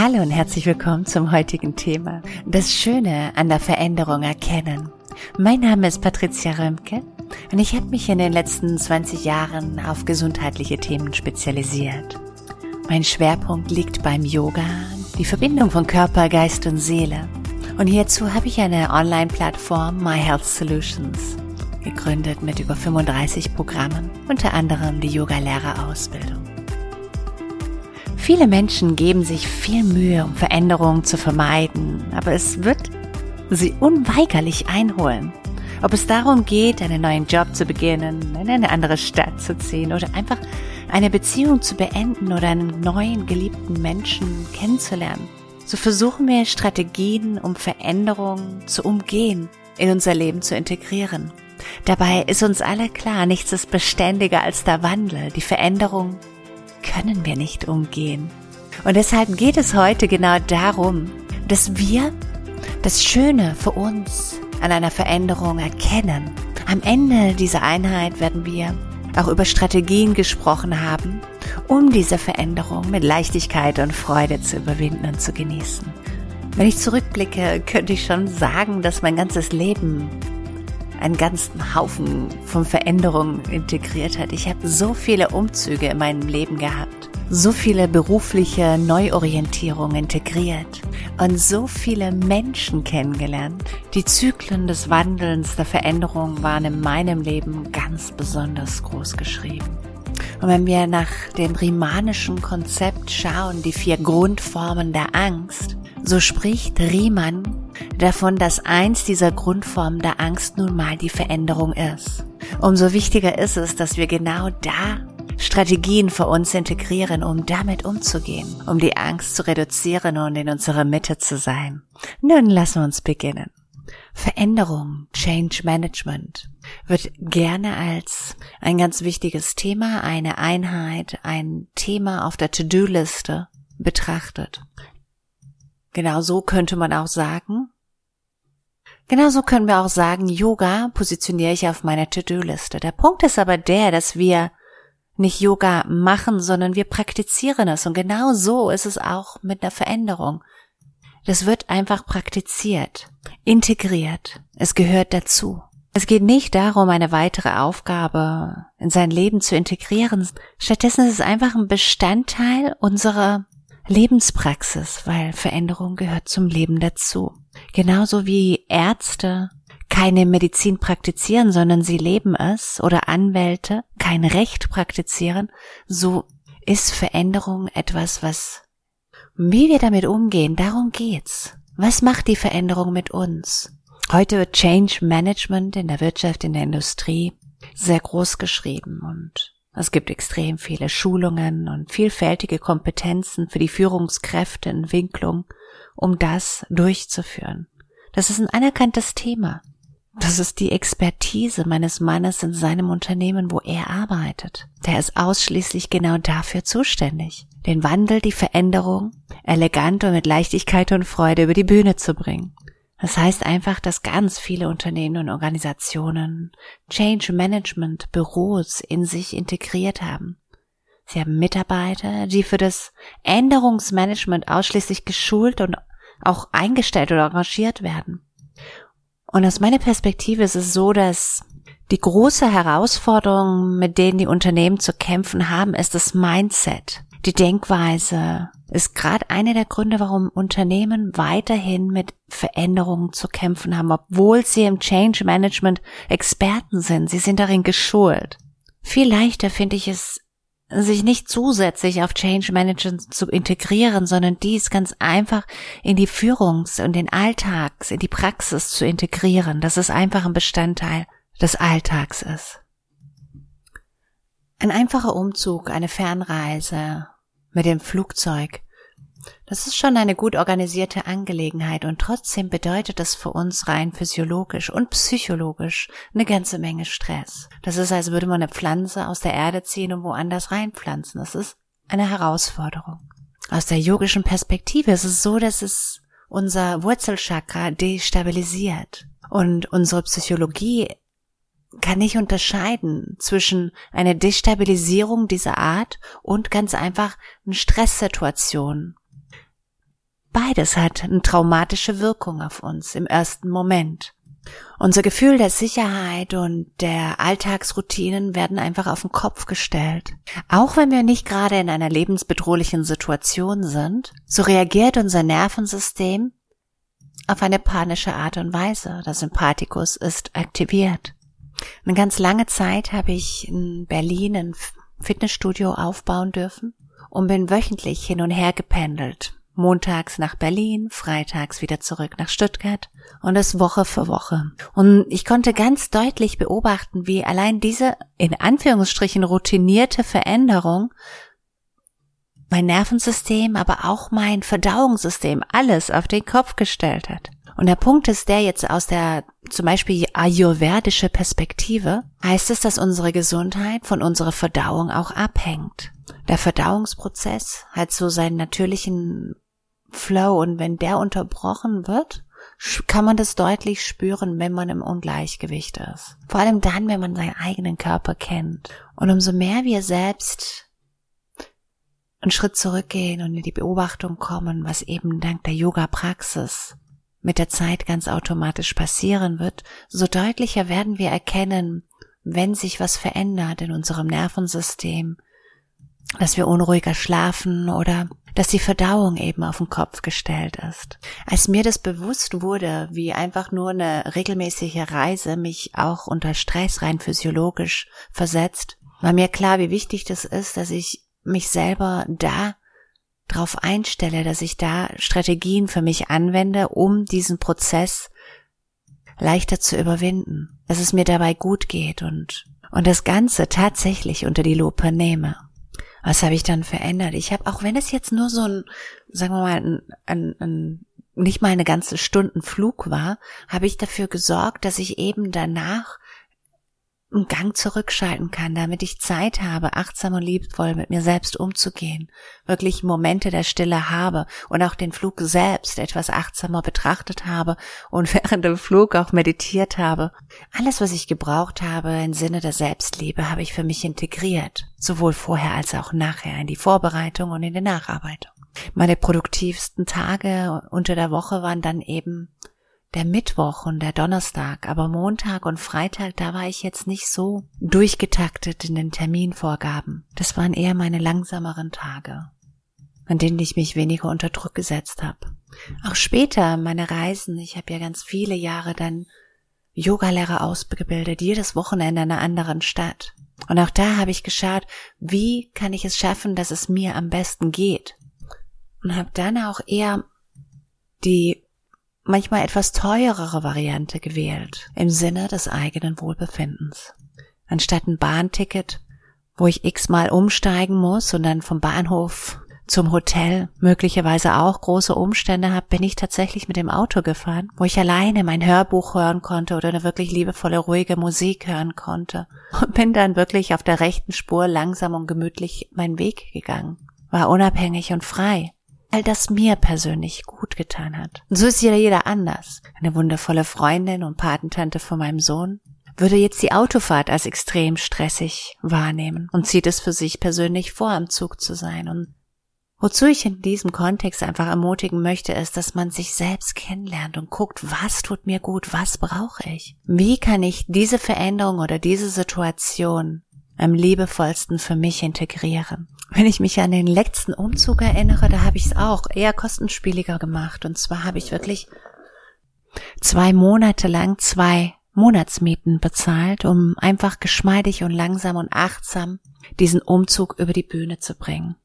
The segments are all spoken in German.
Hallo und herzlich willkommen zum heutigen Thema. Das Schöne an der Veränderung erkennen. Mein Name ist Patricia Römke und ich habe mich in den letzten 20 Jahren auf gesundheitliche Themen spezialisiert. Mein Schwerpunkt liegt beim Yoga, die Verbindung von Körper, Geist und Seele. Und hierzu habe ich eine Online-Plattform My Health Solutions gegründet mit über 35 Programmen, unter anderem die Yoga-Lehrerausbildung. Viele Menschen geben sich viel Mühe, um Veränderungen zu vermeiden, aber es wird sie unweigerlich einholen. Ob es darum geht, einen neuen Job zu beginnen, in eine andere Stadt zu ziehen oder einfach eine Beziehung zu beenden oder einen neuen geliebten Menschen kennenzulernen, so versuchen wir Strategien, um Veränderungen zu umgehen, in unser Leben zu integrieren. Dabei ist uns alle klar, nichts ist beständiger als der Wandel, die Veränderung können wir nicht umgehen. Und deshalb geht es heute genau darum, dass wir das Schöne für uns an einer Veränderung erkennen. Am Ende dieser Einheit werden wir auch über Strategien gesprochen haben, um diese Veränderung mit Leichtigkeit und Freude zu überwinden und zu genießen. Wenn ich zurückblicke, könnte ich schon sagen, dass mein ganzes Leben einen ganzen Haufen von Veränderungen integriert hat. Ich habe so viele Umzüge in meinem Leben gehabt, so viele berufliche Neuorientierungen integriert und so viele Menschen kennengelernt. Die Zyklen des Wandelns, der Veränderung waren in meinem Leben ganz besonders groß geschrieben. Und wenn wir nach dem riemanischen Konzept schauen, die vier Grundformen der Angst, so spricht Riemann davon, dass eins dieser Grundformen der Angst nun mal die Veränderung ist. Umso wichtiger ist es, dass wir genau da Strategien für uns integrieren, um damit umzugehen, um die Angst zu reduzieren und in unserer Mitte zu sein. Nun lassen wir uns beginnen. Veränderung, Change Management wird gerne als ein ganz wichtiges Thema, eine Einheit, ein Thema auf der To-Do-Liste betrachtet. Genau so könnte man auch sagen. Genauso können wir auch sagen, Yoga positioniere ich auf meiner To-Do-Liste. Der Punkt ist aber der, dass wir nicht Yoga machen, sondern wir praktizieren es. Und genau so ist es auch mit einer Veränderung. Das wird einfach praktiziert, integriert. Es gehört dazu. Es geht nicht darum, eine weitere Aufgabe in sein Leben zu integrieren. Stattdessen ist es einfach ein Bestandteil unserer Lebenspraxis, weil Veränderung gehört zum Leben dazu. Genauso wie Ärzte keine Medizin praktizieren, sondern sie leben es oder Anwälte kein Recht praktizieren, so ist Veränderung etwas, was, wie wir damit umgehen, darum geht's. Was macht die Veränderung mit uns? Heute wird Change Management in der Wirtschaft, in der Industrie sehr groß geschrieben und es gibt extrem viele Schulungen und vielfältige Kompetenzen für die Führungskräfteentwicklung, um das durchzuführen. Das ist ein anerkanntes Thema. Das ist die Expertise meines Mannes in seinem Unternehmen, wo er arbeitet. Der ist ausschließlich genau dafür zuständig, den Wandel, die Veränderung elegant und mit Leichtigkeit und Freude über die Bühne zu bringen. Das heißt einfach, dass ganz viele Unternehmen und Organisationen Change Management Büros in sich integriert haben. Sie haben Mitarbeiter, die für das Änderungsmanagement ausschließlich geschult und auch eingestellt oder engagiert werden. Und aus meiner Perspektive ist es so, dass die große Herausforderung, mit denen die Unternehmen zu kämpfen haben, ist das Mindset, die Denkweise, ist gerade einer der Gründe, warum Unternehmen weiterhin mit Veränderungen zu kämpfen haben, obwohl sie im Change Management Experten sind. Sie sind darin geschult. Viel leichter finde ich es, sich nicht zusätzlich auf Change Management zu integrieren, sondern dies ganz einfach in die Führungs- und den Alltags, in die Praxis zu integrieren, dass es einfach ein Bestandteil des Alltags ist. Ein einfacher Umzug, eine Fernreise, mit dem Flugzeug. Das ist schon eine gut organisierte Angelegenheit und trotzdem bedeutet das für uns rein physiologisch und psychologisch eine ganze Menge Stress. Das ist, als würde man eine Pflanze aus der Erde ziehen und woanders reinpflanzen. Das ist eine Herausforderung. Aus der yogischen Perspektive ist es so, dass es unser Wurzelchakra destabilisiert und unsere Psychologie kann nicht unterscheiden zwischen einer Destabilisierung dieser Art und ganz einfach eine Stresssituation. beides hat eine traumatische Wirkung auf uns im ersten Moment. Unser Gefühl der Sicherheit und der Alltagsroutinen werden einfach auf den Kopf gestellt. Auch wenn wir nicht gerade in einer lebensbedrohlichen Situation sind, so reagiert unser Nervensystem auf eine panische Art und Weise. Der Sympathikus ist aktiviert. Eine ganz lange Zeit habe ich in Berlin ein Fitnessstudio aufbauen dürfen und bin wöchentlich hin und her gependelt montags nach Berlin, freitags wieder zurück nach Stuttgart und das Woche für Woche. Und ich konnte ganz deutlich beobachten, wie allein diese in Anführungsstrichen routinierte Veränderung mein Nervensystem, aber auch mein Verdauungssystem alles auf den Kopf gestellt hat. Und der Punkt ist der jetzt aus der zum Beispiel ayurvedische Perspektive, heißt es, dass unsere Gesundheit von unserer Verdauung auch abhängt. Der Verdauungsprozess hat so seinen natürlichen Flow und wenn der unterbrochen wird, kann man das deutlich spüren, wenn man im Ungleichgewicht ist. Vor allem dann, wenn man seinen eigenen Körper kennt. Und umso mehr wir selbst einen Schritt zurückgehen und in die Beobachtung kommen, was eben dank der Yoga-Praxis mit der Zeit ganz automatisch passieren wird, so deutlicher werden wir erkennen, wenn sich was verändert in unserem Nervensystem, dass wir unruhiger schlafen oder dass die Verdauung eben auf den Kopf gestellt ist. Als mir das bewusst wurde, wie einfach nur eine regelmäßige Reise mich auch unter Stress rein physiologisch versetzt, war mir klar, wie wichtig das ist, dass ich mich selber da drauf einstelle, dass ich da Strategien für mich anwende, um diesen Prozess leichter zu überwinden, dass es mir dabei gut geht und, und das Ganze tatsächlich unter die Lupe nehme. Was habe ich dann verändert? Ich habe, auch wenn es jetzt nur so ein, sagen wir mal, ein, ein, ein nicht mal eine ganze Stunden Flug war, habe ich dafür gesorgt, dass ich eben danach einen Gang zurückschalten kann, damit ich Zeit habe, achtsam und liebvoll mit mir selbst umzugehen, wirklich Momente der Stille habe und auch den Flug selbst etwas achtsamer betrachtet habe und während dem Flug auch meditiert habe. Alles, was ich gebraucht habe im Sinne der Selbstliebe, habe ich für mich integriert, sowohl vorher als auch nachher in die Vorbereitung und in die Nacharbeitung. Meine produktivsten Tage unter der Woche waren dann eben der Mittwoch und der Donnerstag, aber Montag und Freitag, da war ich jetzt nicht so durchgetaktet in den Terminvorgaben. Das waren eher meine langsameren Tage, an denen ich mich weniger unter Druck gesetzt habe. Auch später meine Reisen, ich habe ja ganz viele Jahre dann Yogalehrer ausgebildet, jedes Wochenende in einer anderen Stadt. Und auch da habe ich geschaut, wie kann ich es schaffen, dass es mir am besten geht. Und habe dann auch eher die manchmal etwas teurere Variante gewählt, im Sinne des eigenen Wohlbefindens. Anstatt ein Bahnticket, wo ich x-mal umsteigen muss und dann vom Bahnhof zum Hotel möglicherweise auch große Umstände habe, bin ich tatsächlich mit dem Auto gefahren, wo ich alleine mein Hörbuch hören konnte oder eine wirklich liebevolle, ruhige Musik hören konnte und bin dann wirklich auf der rechten Spur langsam und gemütlich meinen Weg gegangen, war unabhängig und frei all das mir persönlich gut getan hat. Und so ist jeder, jeder anders. Eine wundervolle Freundin und Patentante von meinem Sohn würde jetzt die Autofahrt als extrem stressig wahrnehmen und zieht es für sich persönlich vor, am Zug zu sein. Und wozu ich in diesem Kontext einfach ermutigen möchte, ist, dass man sich selbst kennenlernt und guckt, was tut mir gut, was brauche ich? Wie kann ich diese Veränderung oder diese Situation am liebevollsten für mich integrieren. Wenn ich mich an den letzten Umzug erinnere, da habe ich es auch eher kostenspieliger gemacht. Und zwar habe ich wirklich zwei Monate lang zwei Monatsmieten bezahlt, um einfach geschmeidig und langsam und achtsam diesen Umzug über die Bühne zu bringen.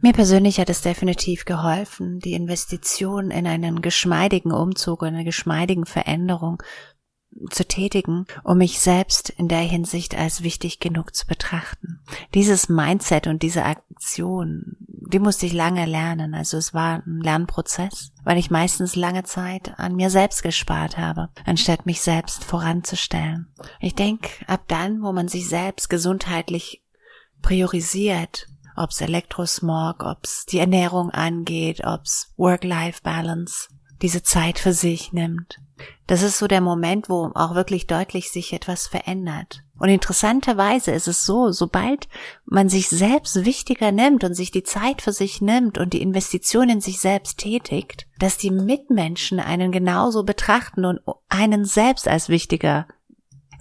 Mir persönlich hat es definitiv geholfen, die Investition in einen geschmeidigen Umzug, eine geschmeidigen Veränderung zu tätigen, um mich selbst in der Hinsicht als wichtig genug zu betrachten. Dieses Mindset und diese Aktion, die musste ich lange lernen. Also es war ein Lernprozess, weil ich meistens lange Zeit an mir selbst gespart habe, anstatt mich selbst voranzustellen. Ich denke, ab dann, wo man sich selbst gesundheitlich priorisiert, ob's Elektrosmog, ob's die Ernährung angeht, ob's Work-Life-Balance, diese Zeit für sich nimmt. Das ist so der Moment, wo auch wirklich deutlich sich etwas verändert. Und interessanterweise ist es so, sobald man sich selbst wichtiger nimmt und sich die Zeit für sich nimmt und die Investition in sich selbst tätigt, dass die Mitmenschen einen genauso betrachten und einen selbst als wichtiger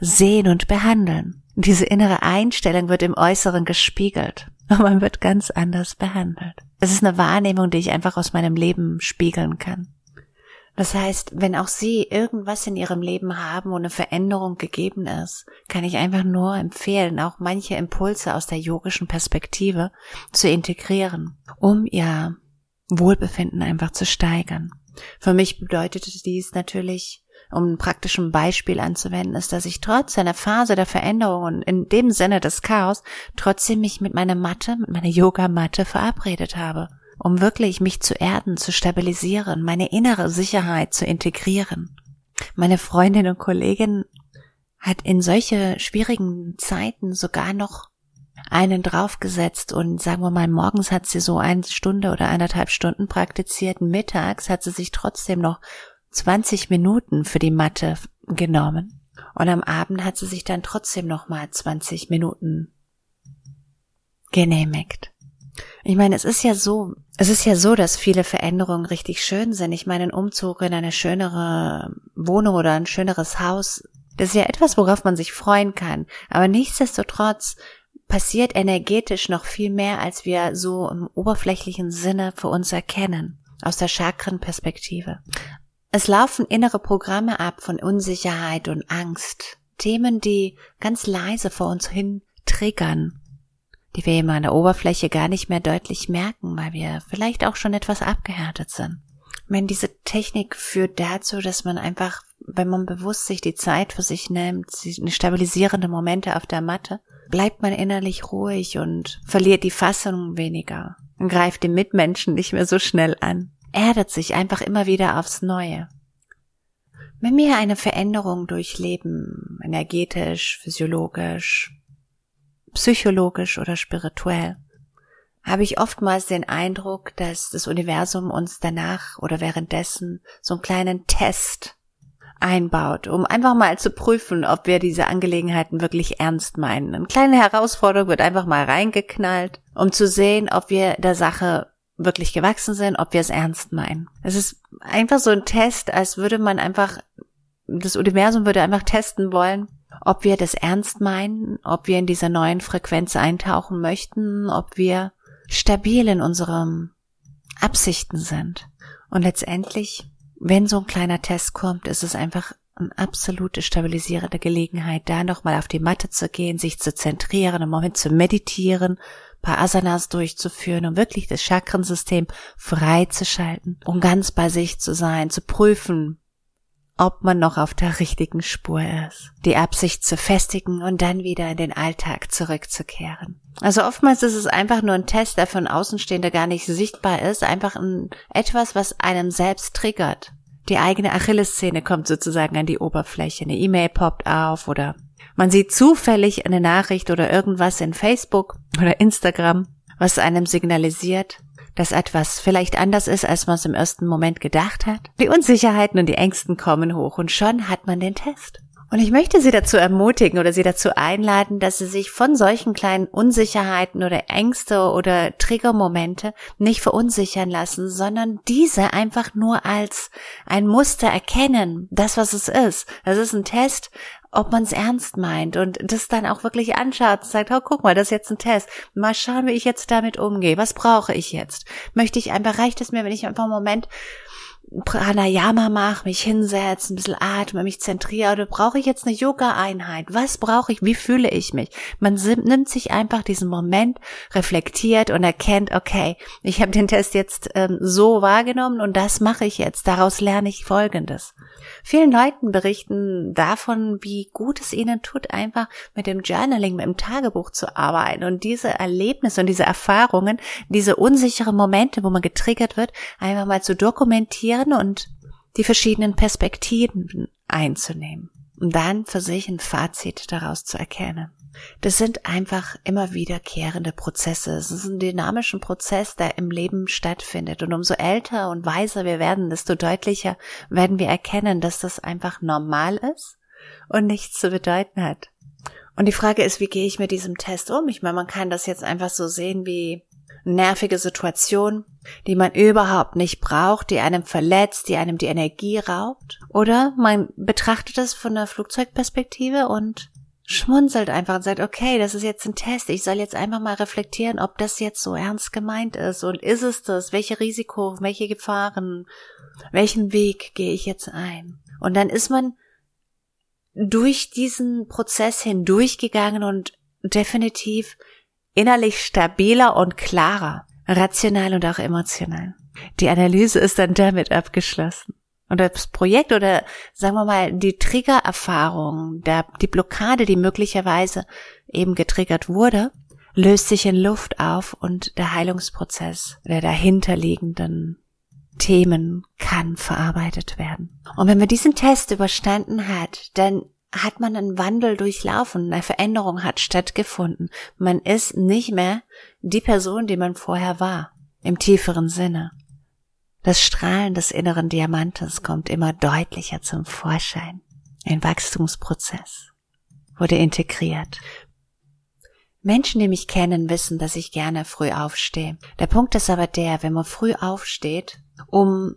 sehen und behandeln. Diese innere Einstellung wird im Äußeren gespiegelt und man wird ganz anders behandelt. Es ist eine Wahrnehmung, die ich einfach aus meinem Leben spiegeln kann. Das heißt, wenn auch Sie irgendwas in Ihrem Leben haben, wo eine Veränderung gegeben ist, kann ich einfach nur empfehlen, auch manche Impulse aus der yogischen Perspektive zu integrieren, um Ihr Wohlbefinden einfach zu steigern. Für mich bedeutete dies natürlich, um ein praktischen Beispiel anzuwenden, ist, dass ich trotz einer Phase der Veränderung und in dem Sinne des Chaos trotzdem mich mit meiner Matte, mit meiner Yogamatte verabredet habe um wirklich mich zu erden, zu stabilisieren, meine innere Sicherheit zu integrieren. Meine Freundin und Kollegin hat in solche schwierigen Zeiten sogar noch einen draufgesetzt und sagen wir mal, morgens hat sie so eine Stunde oder eineinhalb Stunden praktiziert, mittags hat sie sich trotzdem noch 20 Minuten für die Matte genommen und am Abend hat sie sich dann trotzdem noch mal 20 Minuten genehmigt. Ich meine, es ist ja so, es ist ja so, dass viele Veränderungen richtig schön sind. Ich meine, ein Umzug in eine schönere Wohnung oder ein schöneres Haus, das ist ja etwas, worauf man sich freuen kann. Aber nichtsdestotrotz passiert energetisch noch viel mehr, als wir so im oberflächlichen Sinne für uns erkennen, aus der Chakrenperspektive. Es laufen innere Programme ab von Unsicherheit und Angst, Themen, die ganz leise vor uns hin triggern die wir immer an der Oberfläche gar nicht mehr deutlich merken, weil wir vielleicht auch schon etwas abgehärtet sind. Ich meine, diese Technik führt dazu, dass man einfach, wenn man bewusst sich die Zeit für sich nimmt, stabilisierende Momente auf der Matte, bleibt man innerlich ruhig und verliert die Fassung weniger und greift den Mitmenschen nicht mehr so schnell an, erdet sich einfach immer wieder aufs Neue. Wenn wir eine Veränderung durchleben, energetisch, physiologisch, psychologisch oder spirituell, habe ich oftmals den Eindruck, dass das Universum uns danach oder währenddessen so einen kleinen Test einbaut, um einfach mal zu prüfen, ob wir diese Angelegenheiten wirklich ernst meinen. Eine kleine Herausforderung wird einfach mal reingeknallt, um zu sehen, ob wir der Sache wirklich gewachsen sind, ob wir es ernst meinen. Es ist einfach so ein Test, als würde man einfach, das Universum würde einfach testen wollen, ob wir das ernst meinen, ob wir in dieser neuen Frequenz eintauchen möchten, ob wir stabil in unseren Absichten sind. Und letztendlich, wenn so ein kleiner Test kommt, ist es einfach eine absolute stabilisierende Gelegenheit, da nochmal auf die Matte zu gehen, sich zu zentrieren, im Moment zu meditieren, paar Asanas durchzuführen, um wirklich das Chakrensystem freizuschalten, um ganz bei sich zu sein, zu prüfen, ob man noch auf der richtigen Spur ist, die Absicht zu festigen und dann wieder in den Alltag zurückzukehren. Also oftmals ist es einfach nur ein Test, der von Außenstehender gar nicht sichtbar ist, einfach ein, etwas, was einem selbst triggert. Die eigene Achillessehne kommt sozusagen an die Oberfläche, eine E-Mail poppt auf oder man sieht zufällig eine Nachricht oder irgendwas in Facebook oder Instagram, was einem signalisiert, dass etwas vielleicht anders ist, als man es im ersten Moment gedacht hat. Die Unsicherheiten und die Ängsten kommen hoch und schon hat man den Test. Und ich möchte Sie dazu ermutigen oder Sie dazu einladen, dass Sie sich von solchen kleinen Unsicherheiten oder Ängste oder Triggermomente nicht verunsichern lassen, sondern diese einfach nur als ein Muster erkennen, das was es ist. Das ist ein Test, ob man es ernst meint und das dann auch wirklich anschaut und sagt, oh, guck mal, das ist jetzt ein Test. Mal schauen, wie ich jetzt damit umgehe. Was brauche ich jetzt? Möchte ich einfach, reicht es mir, wenn ich einfach einen Moment Pranayama mache, mich hinsetze, ein bisschen atme, mich zentriere, oder brauche ich jetzt eine Yoga-Einheit? Was brauche ich? Wie fühle ich mich? Man nimmt sich einfach diesen Moment, reflektiert und erkennt, okay, ich habe den Test jetzt ähm, so wahrgenommen und das mache ich jetzt. Daraus lerne ich Folgendes. Vielen Leuten berichten davon, wie gut es ihnen tut, einfach mit dem Journaling, mit dem Tagebuch zu arbeiten und diese Erlebnisse und diese Erfahrungen, diese unsicheren Momente, wo man getriggert wird, einfach mal zu dokumentieren und die verschiedenen Perspektiven einzunehmen, um dann für sich ein Fazit daraus zu erkennen. Das sind einfach immer wiederkehrende Prozesse. Es ist ein dynamischen Prozess, der im Leben stattfindet. Und umso älter und weiser wir werden, desto deutlicher werden wir erkennen, dass das einfach normal ist und nichts zu bedeuten hat. Und die Frage ist, wie gehe ich mit diesem Test um? Ich meine, man kann das jetzt einfach so sehen wie nervige Situation, die man überhaupt nicht braucht, die einem verletzt, die einem die Energie raubt. Oder man betrachtet es von der Flugzeugperspektive und schmunzelt einfach und sagt, okay, das ist jetzt ein Test. Ich soll jetzt einfach mal reflektieren, ob das jetzt so ernst gemeint ist. Und ist es das? Welche Risiko, welche Gefahren, welchen Weg gehe ich jetzt ein? Und dann ist man durch diesen Prozess hindurchgegangen und definitiv innerlich stabiler und klarer, rational und auch emotional. Die Analyse ist dann damit abgeschlossen. Und das Projekt oder sagen wir mal die Triggererfahrung, der, die Blockade, die möglicherweise eben getriggert wurde, löst sich in Luft auf und der Heilungsprozess der dahinterliegenden Themen kann verarbeitet werden. Und wenn man diesen Test überstanden hat, dann hat man einen Wandel durchlaufen, eine Veränderung hat stattgefunden. Man ist nicht mehr die Person, die man vorher war, im tieferen Sinne. Das Strahlen des inneren Diamantes kommt immer deutlicher zum Vorschein. Ein Wachstumsprozess wurde integriert. Menschen, die mich kennen, wissen, dass ich gerne früh aufstehe. Der Punkt ist aber der, wenn man früh aufsteht, um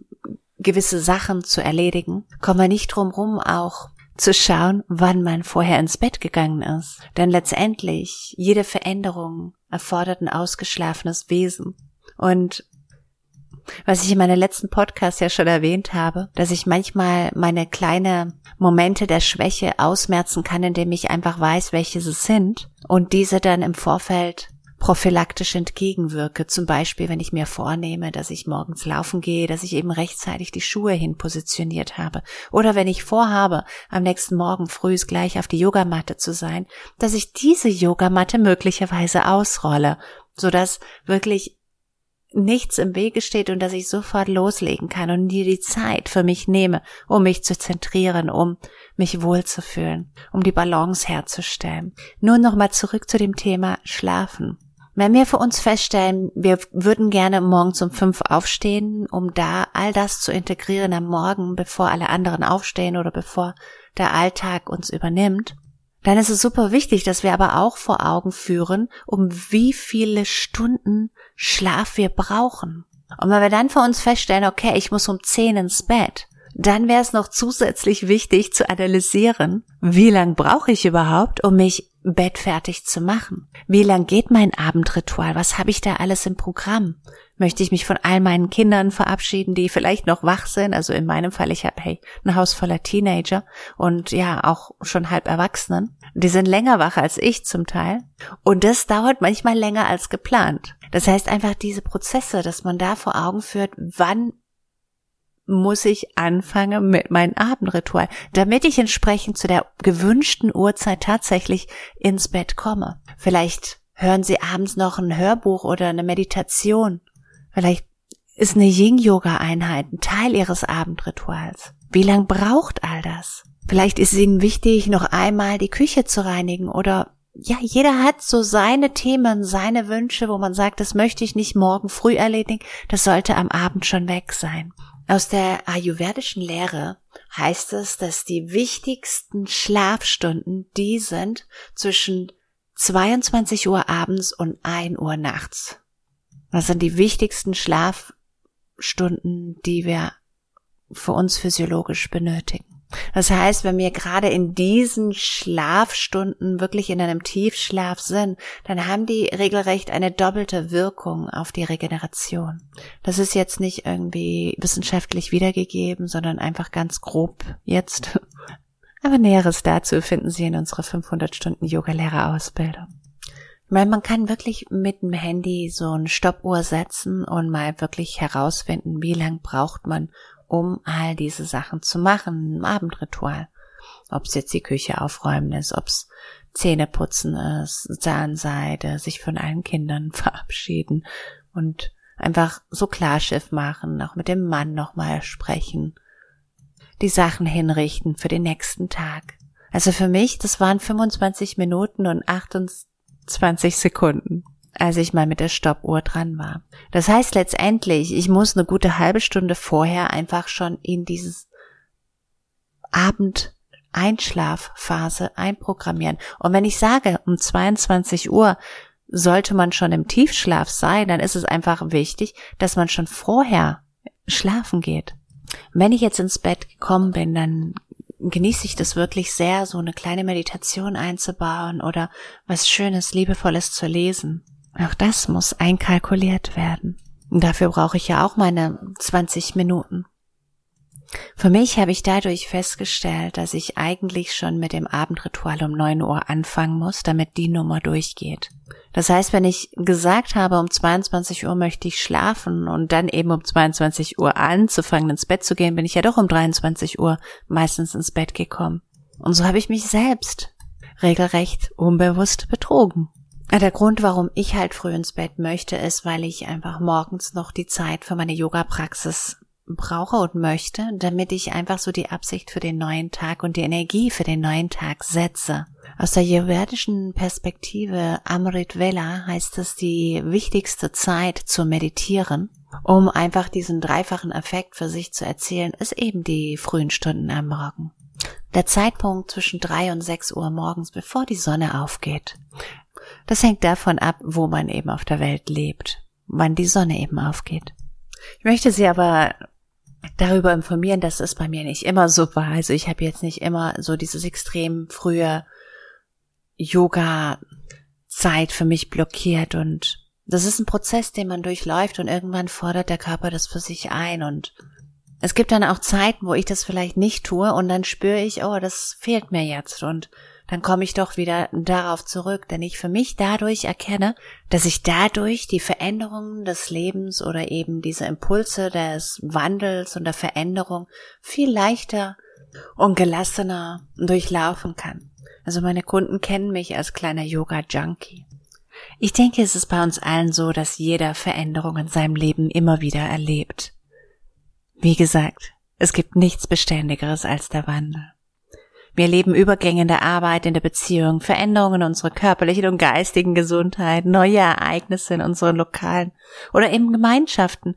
gewisse Sachen zu erledigen, kommen wir nicht drum rum, auch zu schauen, wann man vorher ins Bett gegangen ist. Denn letztendlich, jede Veränderung erfordert ein ausgeschlafenes Wesen. Und was ich in meiner letzten Podcast ja schon erwähnt habe, dass ich manchmal meine kleine Momente der Schwäche ausmerzen kann, indem ich einfach weiß, welche sie sind und diese dann im Vorfeld prophylaktisch entgegenwirke. Zum Beispiel, wenn ich mir vornehme, dass ich morgens laufen gehe, dass ich eben rechtzeitig die Schuhe hin positioniert habe. Oder wenn ich vorhabe, am nächsten Morgen früh gleich auf die Yogamatte zu sein, dass ich diese Yogamatte möglicherweise ausrolle, sodass wirklich nichts im Wege steht und dass ich sofort loslegen kann und mir die Zeit für mich nehme, um mich zu zentrieren, um mich wohlzufühlen, um die Balance herzustellen. Nur nochmal zurück zu dem Thema Schlafen. Wenn wir für uns feststellen, wir würden gerne morgens um fünf aufstehen, um da all das zu integrieren am Morgen, bevor alle anderen aufstehen oder bevor der Alltag uns übernimmt, dann ist es super wichtig, dass wir aber auch vor Augen führen, um wie viele Stunden Schlaf wir brauchen. Und wenn wir dann für uns feststellen, okay, ich muss um zehn ins Bett, dann wäre es noch zusätzlich wichtig zu analysieren, wie lang brauche ich überhaupt, um mich bettfertig zu machen? Wie lang geht mein Abendritual? Was habe ich da alles im Programm? Möchte ich mich von all meinen Kindern verabschieden, die vielleicht noch wach sind? Also in meinem Fall, ich habe hey, ein Haus voller Teenager und ja, auch schon halb Erwachsenen. Die sind länger wach als ich zum Teil. Und das dauert manchmal länger als geplant. Das heißt einfach diese Prozesse, dass man da vor Augen führt, wann muss ich anfangen mit meinem Abendritual, damit ich entsprechend zu der gewünschten Uhrzeit tatsächlich ins Bett komme. Vielleicht hören Sie abends noch ein Hörbuch oder eine Meditation. Vielleicht ist eine Yin-Yoga-Einheit ein Teil Ihres Abendrituals. Wie lang braucht all das? Vielleicht ist es Ihnen wichtig, noch einmal die Küche zu reinigen oder ja, jeder hat so seine Themen, seine Wünsche, wo man sagt, das möchte ich nicht morgen früh erledigen, das sollte am Abend schon weg sein. Aus der ayurvedischen Lehre heißt es, dass die wichtigsten Schlafstunden die sind zwischen 22 Uhr abends und 1 Uhr nachts. Das sind die wichtigsten Schlafstunden, die wir für uns physiologisch benötigen. Das heißt, wenn wir gerade in diesen Schlafstunden wirklich in einem Tiefschlaf sind, dann haben die regelrecht eine doppelte Wirkung auf die Regeneration. Das ist jetzt nicht irgendwie wissenschaftlich wiedergegeben, sondern einfach ganz grob jetzt. Aber Näheres dazu finden Sie in unserer 500 Stunden Yoga-Lehrerausbildung. Meine, man kann wirklich mit dem Handy so eine Stoppuhr setzen und mal wirklich herausfinden, wie lang braucht man, um all diese Sachen zu machen, ein Abendritual. Ob es jetzt die Küche aufräumen ist, ob es Zähneputzen ist, Zahnseide, sich von allen Kindern verabschieden und einfach so Klarschiff machen, auch mit dem Mann nochmal sprechen, die Sachen hinrichten für den nächsten Tag. Also für mich, das waren 25 Minuten und 28 Sekunden als ich mal mit der Stoppuhr dran war. Das heißt letztendlich, ich muss eine gute halbe Stunde vorher einfach schon in dieses Abend Einschlafphase einprogrammieren. Und wenn ich sage, um 22 Uhr sollte man schon im Tiefschlaf sein, dann ist es einfach wichtig, dass man schon vorher schlafen geht. Wenn ich jetzt ins Bett gekommen bin, dann genieße ich das wirklich sehr, so eine kleine Meditation einzubauen oder was Schönes, Liebevolles zu lesen. Auch das muss einkalkuliert werden. Und dafür brauche ich ja auch meine 20 Minuten. Für mich habe ich dadurch festgestellt, dass ich eigentlich schon mit dem Abendritual um 9 Uhr anfangen muss, damit die Nummer durchgeht. Das heißt, wenn ich gesagt habe, um 22 Uhr möchte ich schlafen und dann eben um 22 Uhr anzufangen, ins Bett zu gehen, bin ich ja doch um 23 Uhr meistens ins Bett gekommen. Und so habe ich mich selbst regelrecht unbewusst betrogen. Der Grund, warum ich halt früh ins Bett möchte, ist, weil ich einfach morgens noch die Zeit für meine Yoga-Praxis brauche und möchte, damit ich einfach so die Absicht für den neuen Tag und die Energie für den neuen Tag setze. Aus der ayurvedischen Perspektive Amrit Vela heißt es die wichtigste Zeit zu meditieren, um einfach diesen dreifachen Effekt für sich zu erzielen, ist eben die frühen Stunden am Morgen. Der Zeitpunkt zwischen drei und sechs Uhr morgens, bevor die Sonne aufgeht. Das hängt davon ab, wo man eben auf der Welt lebt, wann die Sonne eben aufgeht. Ich möchte Sie aber darüber informieren, dass es bei mir nicht immer so war. Also ich habe jetzt nicht immer so dieses extrem frühe Yoga-Zeit für mich blockiert und das ist ein Prozess, den man durchläuft und irgendwann fordert der Körper das für sich ein und es gibt dann auch Zeiten, wo ich das vielleicht nicht tue und dann spüre ich, oh, das fehlt mir jetzt und dann komme ich doch wieder darauf zurück, denn ich für mich dadurch erkenne, dass ich dadurch die Veränderungen des Lebens oder eben diese Impulse des Wandels und der Veränderung viel leichter und gelassener durchlaufen kann. Also meine Kunden kennen mich als kleiner Yoga-Junkie. Ich denke, es ist bei uns allen so, dass jeder Veränderung in seinem Leben immer wieder erlebt. Wie gesagt, es gibt nichts Beständigeres als der Wandel. Wir erleben Übergänge in der Arbeit, in der Beziehung, Veränderungen in unserer körperlichen und geistigen Gesundheit, neue Ereignisse in unseren Lokalen oder eben Gemeinschaften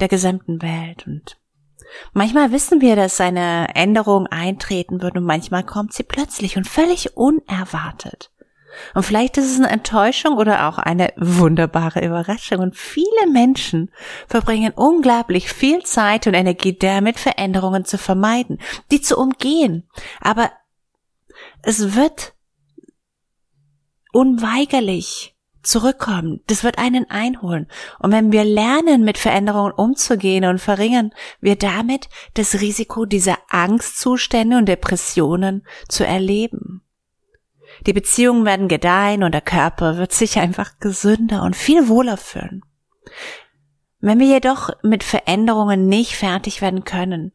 der gesamten Welt. Und manchmal wissen wir, dass eine Änderung eintreten wird und manchmal kommt sie plötzlich und völlig unerwartet. Und vielleicht ist es eine Enttäuschung oder auch eine wunderbare Überraschung. Und viele Menschen verbringen unglaublich viel Zeit und Energie damit, Veränderungen zu vermeiden, die zu umgehen. Aber es wird unweigerlich zurückkommen. Das wird einen einholen. Und wenn wir lernen, mit Veränderungen umzugehen und verringern wir damit das Risiko dieser Angstzustände und Depressionen zu erleben. Die Beziehungen werden gedeihen und der Körper wird sich einfach gesünder und viel wohler fühlen. Wenn wir jedoch mit Veränderungen nicht fertig werden können,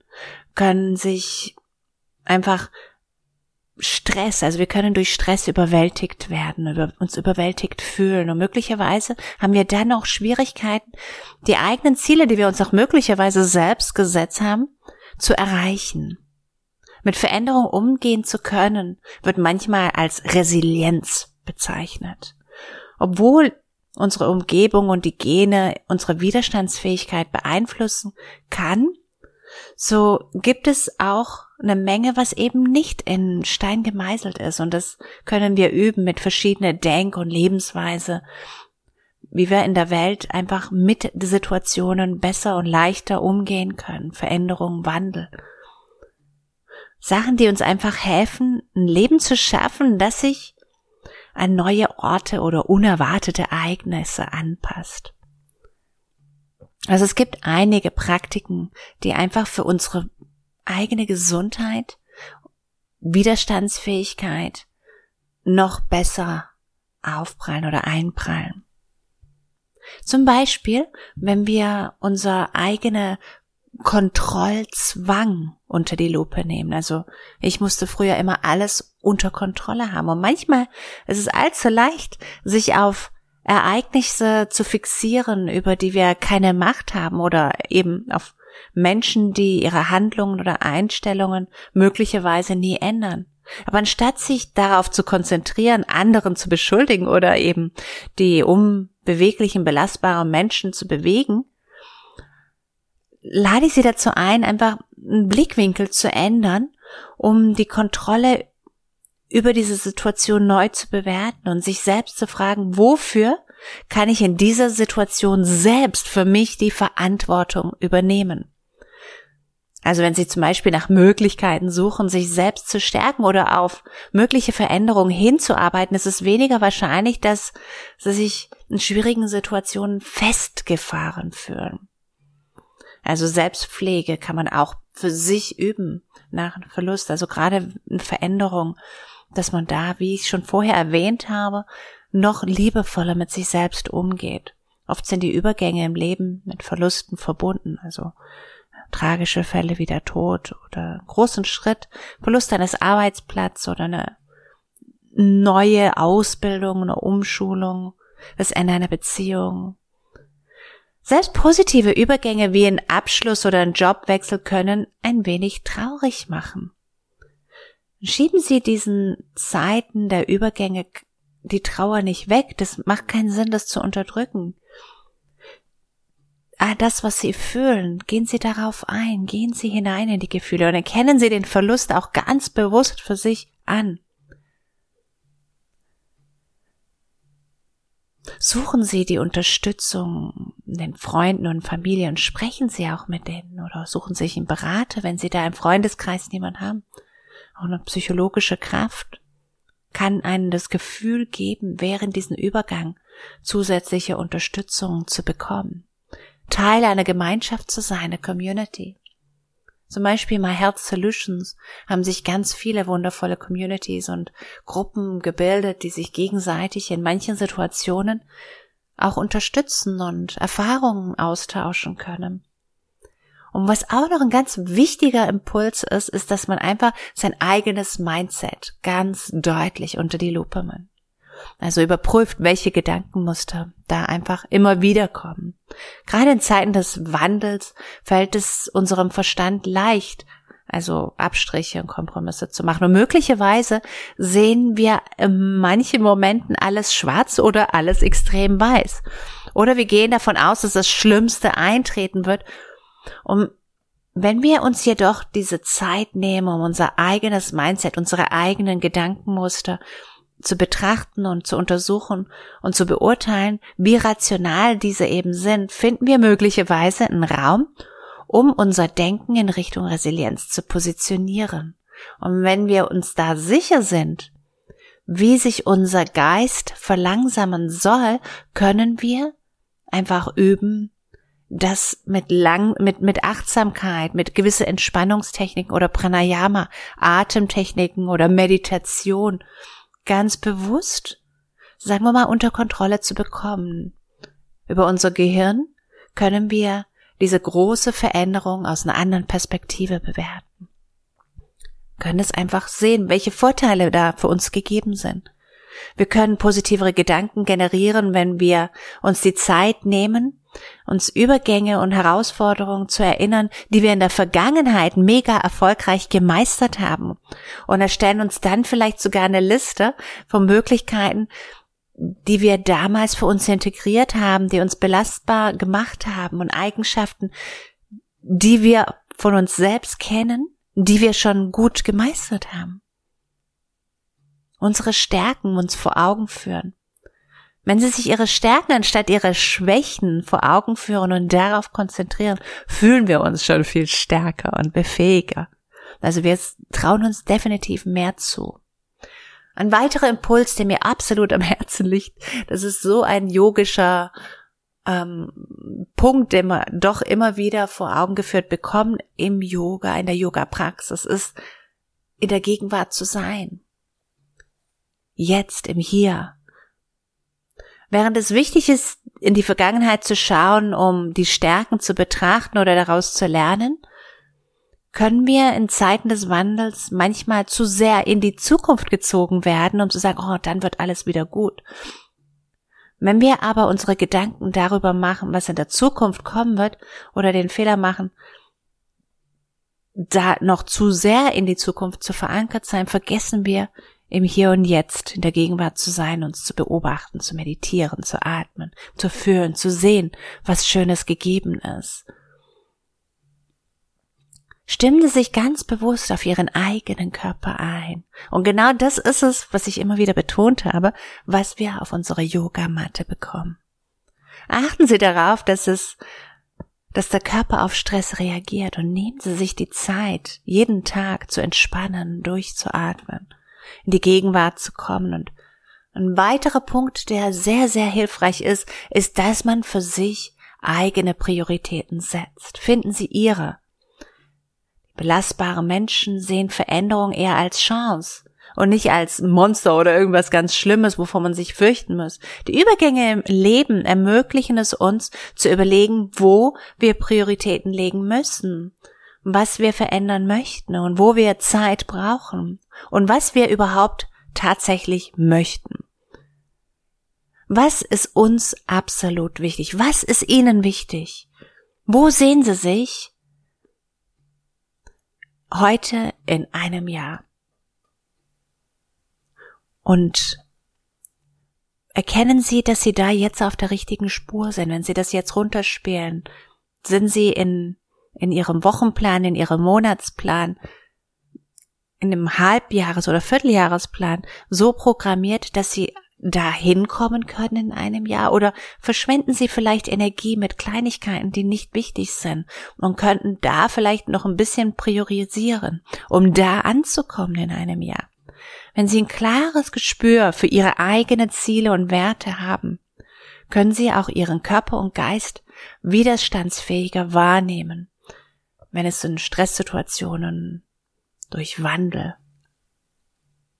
können sich einfach Stress, also wir können durch Stress überwältigt werden, über, uns überwältigt fühlen und möglicherweise haben wir dann auch Schwierigkeiten, die eigenen Ziele, die wir uns auch möglicherweise selbst gesetzt haben, zu erreichen. Mit Veränderung umgehen zu können, wird manchmal als Resilienz bezeichnet. Obwohl unsere Umgebung und die Gene unsere Widerstandsfähigkeit beeinflussen kann, so gibt es auch eine Menge, was eben nicht in Stein gemeißelt ist. Und das können wir üben mit verschiedenen Denk- und Lebensweise, wie wir in der Welt einfach mit Situationen besser und leichter umgehen können. Veränderung, Wandel. Sachen, die uns einfach helfen, ein Leben zu schaffen, das sich an neue Orte oder unerwartete Ereignisse anpasst. Also es gibt einige Praktiken, die einfach für unsere eigene Gesundheit, Widerstandsfähigkeit noch besser aufprallen oder einprallen. Zum Beispiel, wenn wir unser eigene Kontrollzwang unter die Lupe nehmen. Also ich musste früher immer alles unter Kontrolle haben. Und manchmal ist es allzu leicht, sich auf Ereignisse zu fixieren, über die wir keine Macht haben oder eben auf Menschen, die ihre Handlungen oder Einstellungen möglicherweise nie ändern. Aber anstatt sich darauf zu konzentrieren, anderen zu beschuldigen oder eben die unbeweglichen, belastbaren Menschen zu bewegen, lade ich Sie dazu ein, einfach einen Blickwinkel zu ändern um die Kontrolle über diese Situation neu zu bewerten und sich selbst zu fragen, wofür kann ich in dieser Situation selbst für mich die Verantwortung übernehmen? Also wenn Sie zum Beispiel nach Möglichkeiten suchen, sich selbst zu stärken oder auf mögliche Veränderungen hinzuarbeiten, ist es weniger wahrscheinlich, dass Sie sich in schwierigen Situationen festgefahren fühlen. Also Selbstpflege kann man auch für sich üben nach einem Verlust, also gerade eine Veränderung, dass man da, wie ich schon vorher erwähnt habe, noch liebevoller mit sich selbst umgeht. Oft sind die Übergänge im Leben mit Verlusten verbunden, also tragische Fälle wie der Tod oder großen Schritt, Verlust eines Arbeitsplatzes oder eine neue Ausbildung, eine Umschulung, das Ende einer Beziehung. Selbst positive Übergänge wie ein Abschluss oder ein Jobwechsel können ein wenig traurig machen. Schieben Sie diesen Zeiten der Übergänge die Trauer nicht weg. Das macht keinen Sinn, das zu unterdrücken ah, das, was Sie fühlen, gehen Sie darauf ein, gehen Sie hinein in die Gefühle und erkennen Sie den Verlust auch ganz bewusst für sich an. Suchen Sie die Unterstützung den Freunden und Familien, sprechen Sie auch mit denen oder suchen Sie sich einen Berater, wenn Sie da im Freundeskreis niemand haben. Auch eine psychologische Kraft kann einen das Gefühl geben, während diesen Übergang zusätzliche Unterstützung zu bekommen. Teil einer Gemeinschaft zu sein, eine Community. Zum Beispiel My Health Solutions haben sich ganz viele wundervolle Communities und Gruppen gebildet, die sich gegenseitig in manchen Situationen auch unterstützen und Erfahrungen austauschen können. Und was auch noch ein ganz wichtiger Impuls ist, ist, dass man einfach sein eigenes Mindset ganz deutlich unter die Lupe nimmt. Also überprüft, welche Gedankenmuster da einfach immer wieder kommen. Gerade in Zeiten des Wandels fällt es unserem Verstand leicht, also Abstriche und Kompromisse zu machen. Und möglicherweise sehen wir in manchen Momenten alles schwarz oder alles extrem weiß. Oder wir gehen davon aus, dass das Schlimmste eintreten wird. Und wenn wir uns jedoch diese Zeit nehmen, um unser eigenes Mindset, unsere eigenen Gedankenmuster zu betrachten und zu untersuchen und zu beurteilen, wie rational diese eben sind, finden wir möglicherweise einen Raum, um unser Denken in Richtung Resilienz zu positionieren. Und wenn wir uns da sicher sind, wie sich unser Geist verlangsamen soll, können wir einfach üben, das mit lang, mit, mit Achtsamkeit, mit gewisse Entspannungstechniken oder Pranayama, Atemtechniken oder Meditation ganz bewusst, sagen wir mal, unter Kontrolle zu bekommen. Über unser Gehirn können wir diese große Veränderung aus einer anderen Perspektive bewerten. können es einfach sehen, welche Vorteile da für uns gegeben sind. Wir können positivere Gedanken generieren, wenn wir uns die Zeit nehmen, uns Übergänge und Herausforderungen zu erinnern, die wir in der Vergangenheit mega erfolgreich gemeistert haben und erstellen uns dann vielleicht sogar eine Liste von Möglichkeiten, die wir damals für uns integriert haben, die uns belastbar gemacht haben und Eigenschaften, die wir von uns selbst kennen, die wir schon gut gemeistert haben. Unsere Stärken uns vor Augen führen wenn sie sich ihre Stärken anstatt ihre Schwächen vor Augen führen und darauf konzentrieren, fühlen wir uns schon viel stärker und befähiger. Also wir trauen uns definitiv mehr zu. Ein weiterer Impuls, der mir absolut am Herzen liegt, das ist so ein yogischer ähm, Punkt, den man doch immer wieder vor Augen geführt bekommt im Yoga, in der Yoga-Praxis, ist in der Gegenwart zu sein. Jetzt, im Hier, Während es wichtig ist, in die Vergangenheit zu schauen, um die Stärken zu betrachten oder daraus zu lernen, können wir in Zeiten des Wandels manchmal zu sehr in die Zukunft gezogen werden, um zu sagen, oh, dann wird alles wieder gut. Wenn wir aber unsere Gedanken darüber machen, was in der Zukunft kommen wird, oder den Fehler machen, da noch zu sehr in die Zukunft zu verankert sein, vergessen wir, im Hier und Jetzt in der Gegenwart zu sein, uns zu beobachten, zu meditieren, zu atmen, zu fühlen, zu sehen, was Schönes gegeben ist. Stimmen Sie sich ganz bewusst auf Ihren eigenen Körper ein. Und genau das ist es, was ich immer wieder betont habe, was wir auf unsere Yogamatte bekommen. Achten Sie darauf, dass es, dass der Körper auf Stress reagiert und nehmen Sie sich die Zeit, jeden Tag zu entspannen, durchzuatmen, in die Gegenwart zu kommen und ein weiterer Punkt, der sehr, sehr hilfreich ist, ist, dass man für sich eigene Prioritäten setzt. Finden Sie Ihre. Belastbare Menschen sehen Veränderung eher als Chance und nicht als Monster oder irgendwas ganz Schlimmes, wovon man sich fürchten muss. Die Übergänge im Leben ermöglichen es uns zu überlegen, wo wir Prioritäten legen müssen, was wir verändern möchten und wo wir Zeit brauchen und was wir überhaupt tatsächlich möchten. Was ist uns absolut wichtig? Was ist Ihnen wichtig? Wo sehen Sie sich heute in einem Jahr. Und erkennen Sie, dass Sie da jetzt auf der richtigen Spur sind, wenn Sie das jetzt runterspielen. Sind Sie in, in Ihrem Wochenplan, in Ihrem Monatsplan, in einem Halbjahres- oder Vierteljahresplan so programmiert, dass Sie dahin kommen können in einem Jahr oder verschwenden sie vielleicht Energie mit Kleinigkeiten, die nicht wichtig sind und könnten da vielleicht noch ein bisschen priorisieren, um da anzukommen in einem Jahr. Wenn sie ein klares Gespür für ihre eigenen Ziele und Werte haben, können sie auch ihren Körper und Geist widerstandsfähiger wahrnehmen, wenn es in Stresssituationen durch Wandel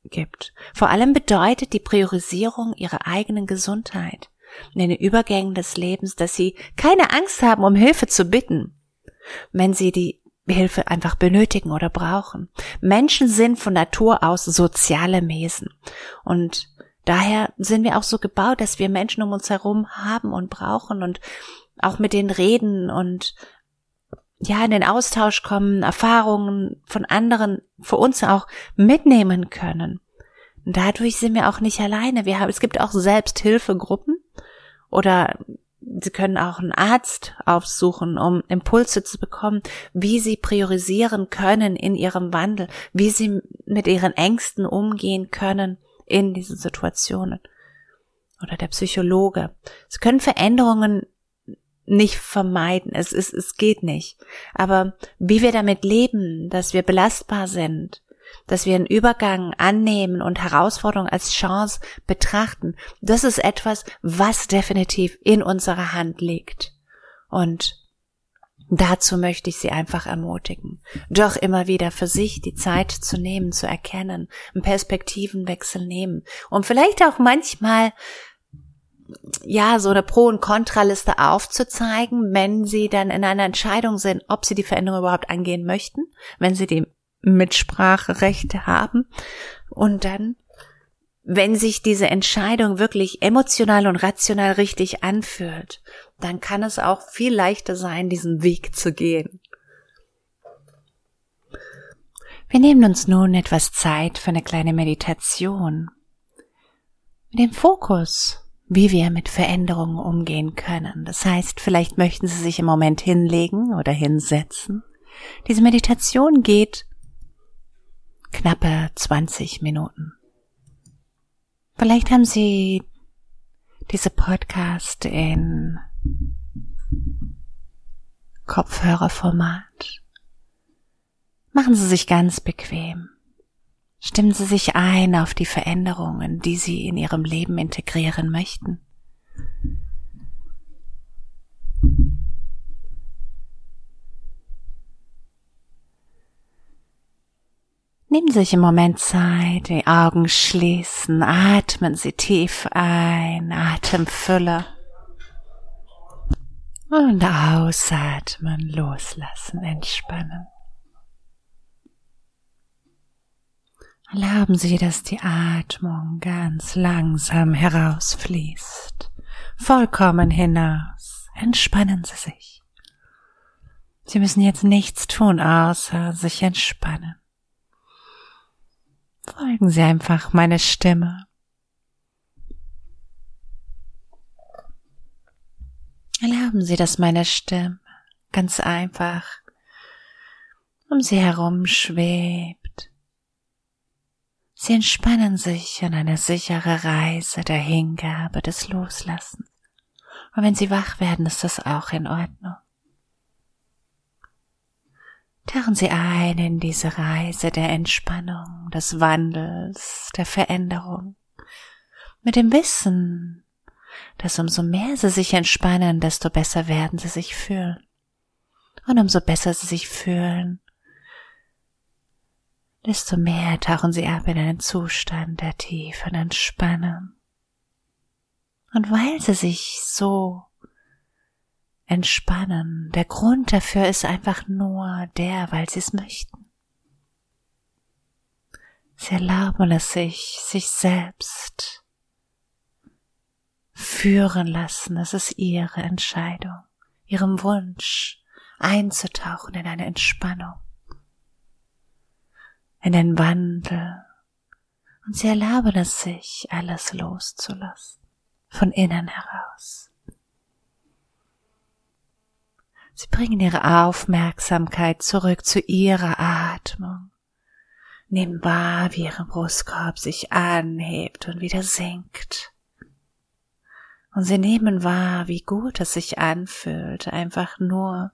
gibt. Vor allem bedeutet die Priorisierung ihrer eigenen Gesundheit in den Übergängen des Lebens, dass sie keine Angst haben, um Hilfe zu bitten, wenn sie die Hilfe einfach benötigen oder brauchen. Menschen sind von Natur aus soziale Wesen und daher sind wir auch so gebaut, dass wir Menschen um uns herum haben und brauchen und auch mit denen reden und ja, in den Austausch kommen, Erfahrungen von anderen für uns auch mitnehmen können. Und dadurch sind wir auch nicht alleine. Wir haben, es gibt auch Selbsthilfegruppen oder Sie können auch einen Arzt aufsuchen, um Impulse zu bekommen, wie Sie priorisieren können in Ihrem Wandel, wie Sie mit Ihren Ängsten umgehen können in diesen Situationen. Oder der Psychologe. Sie können Veränderungen nicht vermeiden. Es ist, es geht nicht. Aber wie wir damit leben, dass wir belastbar sind, dass wir einen Übergang annehmen und Herausforderungen als Chance betrachten, das ist etwas, was definitiv in unserer Hand liegt. Und dazu möchte ich Sie einfach ermutigen, doch immer wieder für sich die Zeit zu nehmen, zu erkennen, einen Perspektivenwechsel nehmen und vielleicht auch manchmal ja, so eine Pro- und Kontraliste aufzuzeigen, wenn sie dann in einer Entscheidung sind, ob sie die Veränderung überhaupt angehen möchten, wenn sie die Mitspracherechte haben und dann wenn sich diese Entscheidung wirklich emotional und rational richtig anfühlt, dann kann es auch viel leichter sein, diesen Weg zu gehen. Wir nehmen uns nun etwas Zeit für eine kleine Meditation. Mit dem Fokus wie wir mit Veränderungen umgehen können. Das heißt, vielleicht möchten Sie sich im Moment hinlegen oder hinsetzen. Diese Meditation geht knappe 20 Minuten. Vielleicht haben Sie diese Podcast in Kopfhörerformat. Machen Sie sich ganz bequem. Stimmen Sie sich ein auf die Veränderungen, die Sie in Ihrem Leben integrieren möchten. Nehmen Sie sich im Moment Zeit, die Augen schließen, atmen Sie tief ein, Atemfülle und ausatmen, loslassen, entspannen. Erlauben Sie, dass die Atmung ganz langsam herausfließt, vollkommen hinaus. Entspannen Sie sich. Sie müssen jetzt nichts tun, außer sich entspannen. Folgen Sie einfach meine Stimme. Erlauben Sie, dass meine Stimme ganz einfach um sie herum schwebt. Sie entspannen sich an eine sichere Reise der Hingabe des Loslassens. Und wenn sie wach werden, ist das auch in Ordnung. Tauchen Sie ein in diese Reise der Entspannung, des Wandels, der Veränderung, mit dem Wissen, dass umso mehr Sie sich entspannen, desto besser werden Sie sich fühlen. Und umso besser Sie sich fühlen, desto mehr tauchen Sie ab in einen Zustand der tiefen Entspannung. Und weil Sie sich so entspannen. Der Grund dafür ist einfach nur der, weil sie es möchten. Sie erlauben es sich, sich selbst führen lassen. Es ist ihre Entscheidung, ihrem Wunsch einzutauchen in eine Entspannung, in den Wandel. Und sie erlauben es sich, alles loszulassen, von innen heraus. Sie bringen ihre Aufmerksamkeit zurück zu ihrer Atmung. Nehmen wahr, wie ihre Brustkorb sich anhebt und wieder sinkt. Und sie nehmen wahr, wie gut es sich anfühlt, einfach nur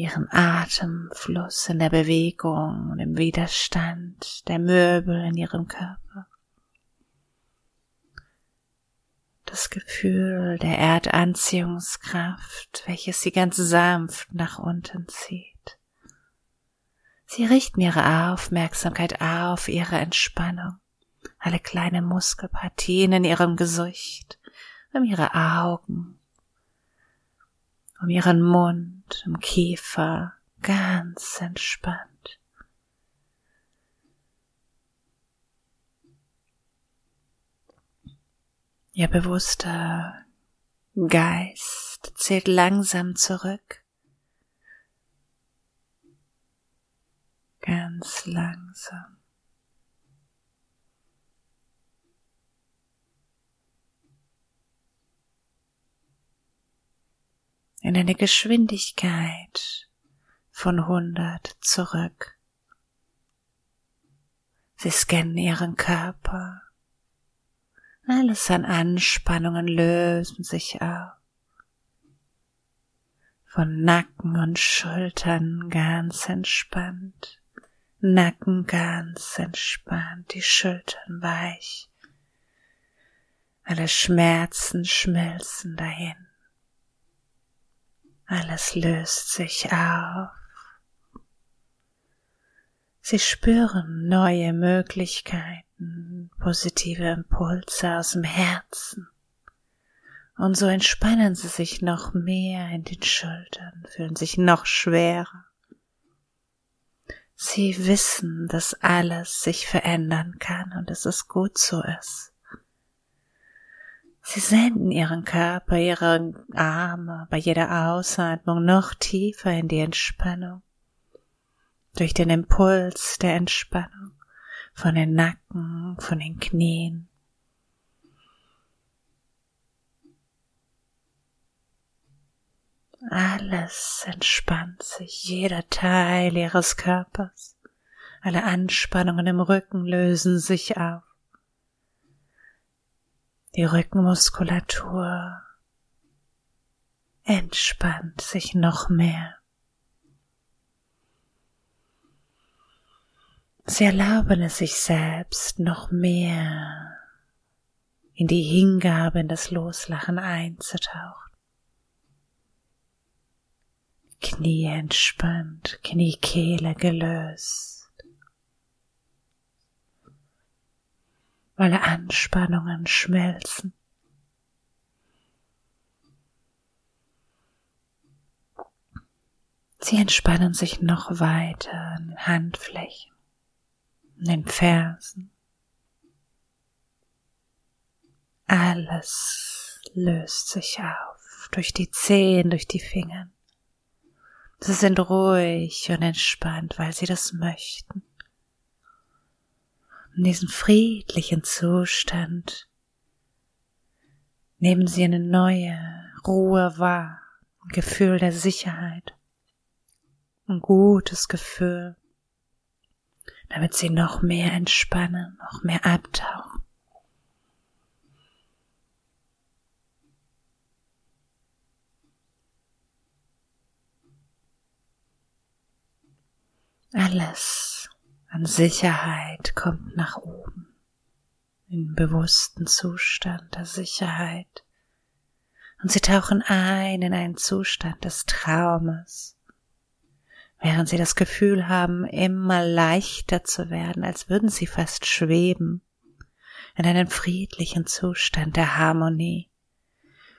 ihren Atemfluss in der Bewegung und im Widerstand der Möbel in ihrem Körper. das Gefühl der Erdanziehungskraft, welches sie ganz sanft nach unten zieht. Sie richten ihre Aufmerksamkeit auf ihre Entspannung, alle kleine Muskelpartien in ihrem Gesicht, um ihre Augen, um ihren Mund, um Kiefer, ganz entspannt. Ihr bewusster Geist zählt langsam zurück. Ganz langsam. In eine Geschwindigkeit von 100 zurück. Sie scannen ihren Körper alles an Anspannungen lösen sich auf. Von Nacken und Schultern ganz entspannt. Nacken ganz entspannt, die Schultern weich. Alle Schmerzen schmelzen dahin. Alles löst sich auf. Sie spüren neue Möglichkeiten positive Impulse aus dem Herzen. Und so entspannen sie sich noch mehr in den Schultern, fühlen sich noch schwerer. Sie wissen, dass alles sich verändern kann und dass es gut so ist. Sie senden ihren Körper, ihre Arme bei jeder Ausatmung noch tiefer in die Entspannung. Durch den Impuls der Entspannung von den Nacken, von den Knien. Alles entspannt sich, jeder Teil ihres Körpers. Alle Anspannungen im Rücken lösen sich auf. Die Rückenmuskulatur entspannt sich noch mehr. Sie erlauben es sich selbst noch mehr in die Hingabe, in das Loslachen einzutauchen. Knie entspannt, Kniekehle gelöst. Alle Anspannungen schmelzen. Sie entspannen sich noch weiter an Handflächen den Fersen. Alles löst sich auf durch die Zehen, durch die Finger. Sie sind ruhig und entspannt, weil sie das möchten. In diesem friedlichen Zustand nehmen sie eine neue Ruhe wahr, ein Gefühl der Sicherheit, ein gutes Gefühl, damit sie noch mehr entspannen, noch mehr abtauchen. Alles an Sicherheit kommt nach oben, in bewussten Zustand der Sicherheit. Und sie tauchen ein in einen Zustand des Traumes, während sie das Gefühl haben, immer leichter zu werden, als würden sie fast schweben, in einen friedlichen Zustand der Harmonie,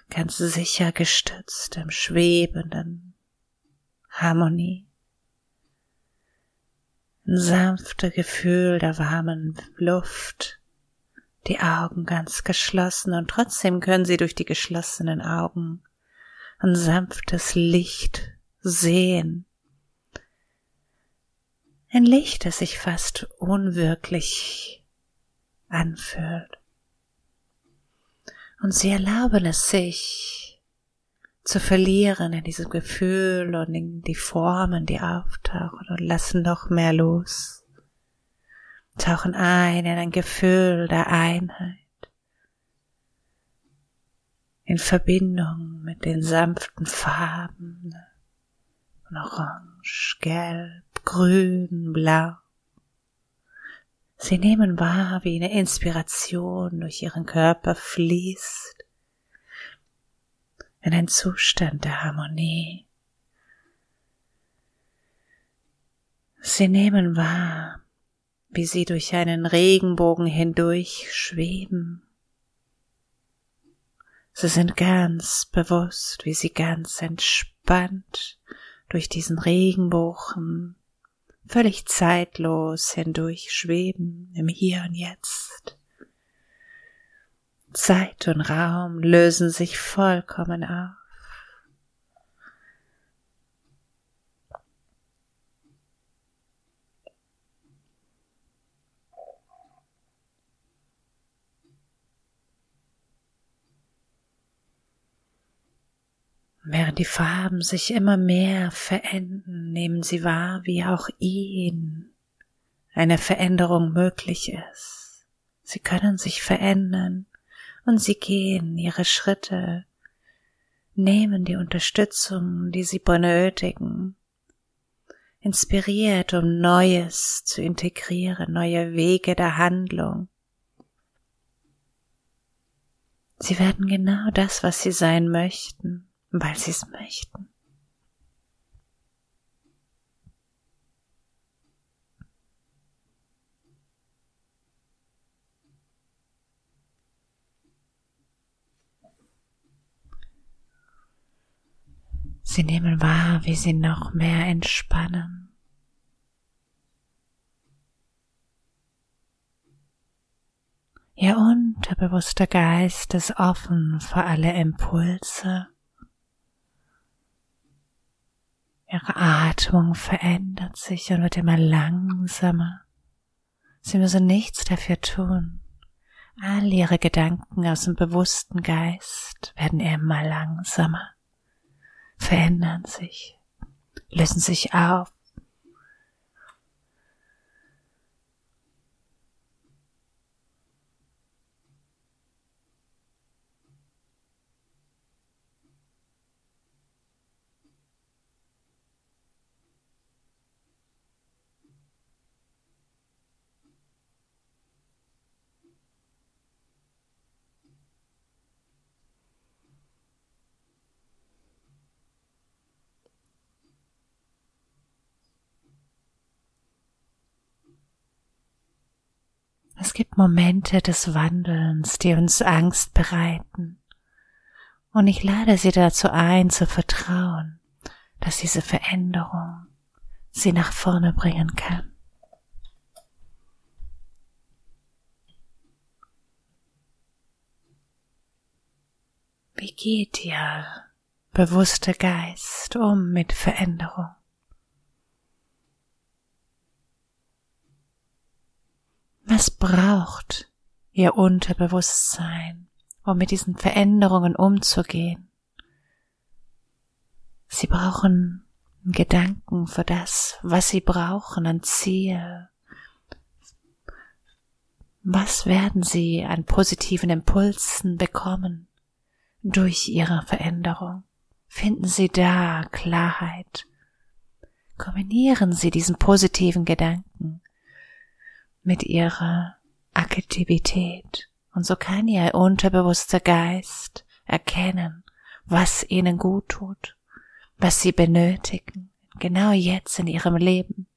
ganz sicher gestützt im schwebenden Harmonie sanfte Gefühl der warmen Luft, die Augen ganz geschlossen und trotzdem können Sie durch die geschlossenen Augen ein sanftes Licht sehen. Ein Licht, das sich fast unwirklich anfühlt. Und Sie erlauben es sich, zu verlieren in diesem Gefühl und in die Formen, die auftauchen und lassen noch mehr los. Tauchen ein in ein Gefühl der Einheit, in Verbindung mit den sanften Farben von Orange, Gelb, Grün, Blau. Sie nehmen wahr, wie eine Inspiration durch ihren Körper fließt in ein Zustand der Harmonie. Sie nehmen wahr, wie sie durch einen Regenbogen hindurch schweben. Sie sind ganz bewusst, wie sie ganz entspannt durch diesen Regenbogen völlig zeitlos hindurch schweben im Hier und Jetzt. Zeit und Raum lösen sich vollkommen auf. Während die Farben sich immer mehr verändern, nehmen Sie wahr, wie auch Ihnen eine Veränderung möglich ist. Sie können sich verändern und sie gehen ihre Schritte, nehmen die Unterstützung, die sie benötigen, inspiriert, um Neues zu integrieren, neue Wege der Handlung. Sie werden genau das, was sie sein möchten, weil sie es möchten. Sie nehmen wahr, wie sie noch mehr entspannen. Ihr unterbewusster Geist ist offen für alle Impulse. Ihre Atmung verändert sich und wird immer langsamer. Sie müssen nichts dafür tun. All ihre Gedanken aus dem bewussten Geist werden immer langsamer verändern sich, lösen sich auf. Es gibt Momente des Wandelns, die uns Angst bereiten. Und ich lade Sie dazu ein, zu vertrauen, dass diese Veränderung Sie nach vorne bringen kann. Wie geht Ihr bewusster Geist um mit Veränderung? Was braucht Ihr Unterbewusstsein, um mit diesen Veränderungen umzugehen? Sie brauchen Gedanken für das, was sie brauchen an Ziel. Was werden sie an positiven Impulsen bekommen durch ihre Veränderung? Finden Sie da Klarheit. Kombinieren Sie diesen positiven Gedanken mit Ihrer Aktivität und so kann Ihr unterbewusster Geist erkennen, was Ihnen gut tut was sie benötigen, genau jetzt in ihrem Leben.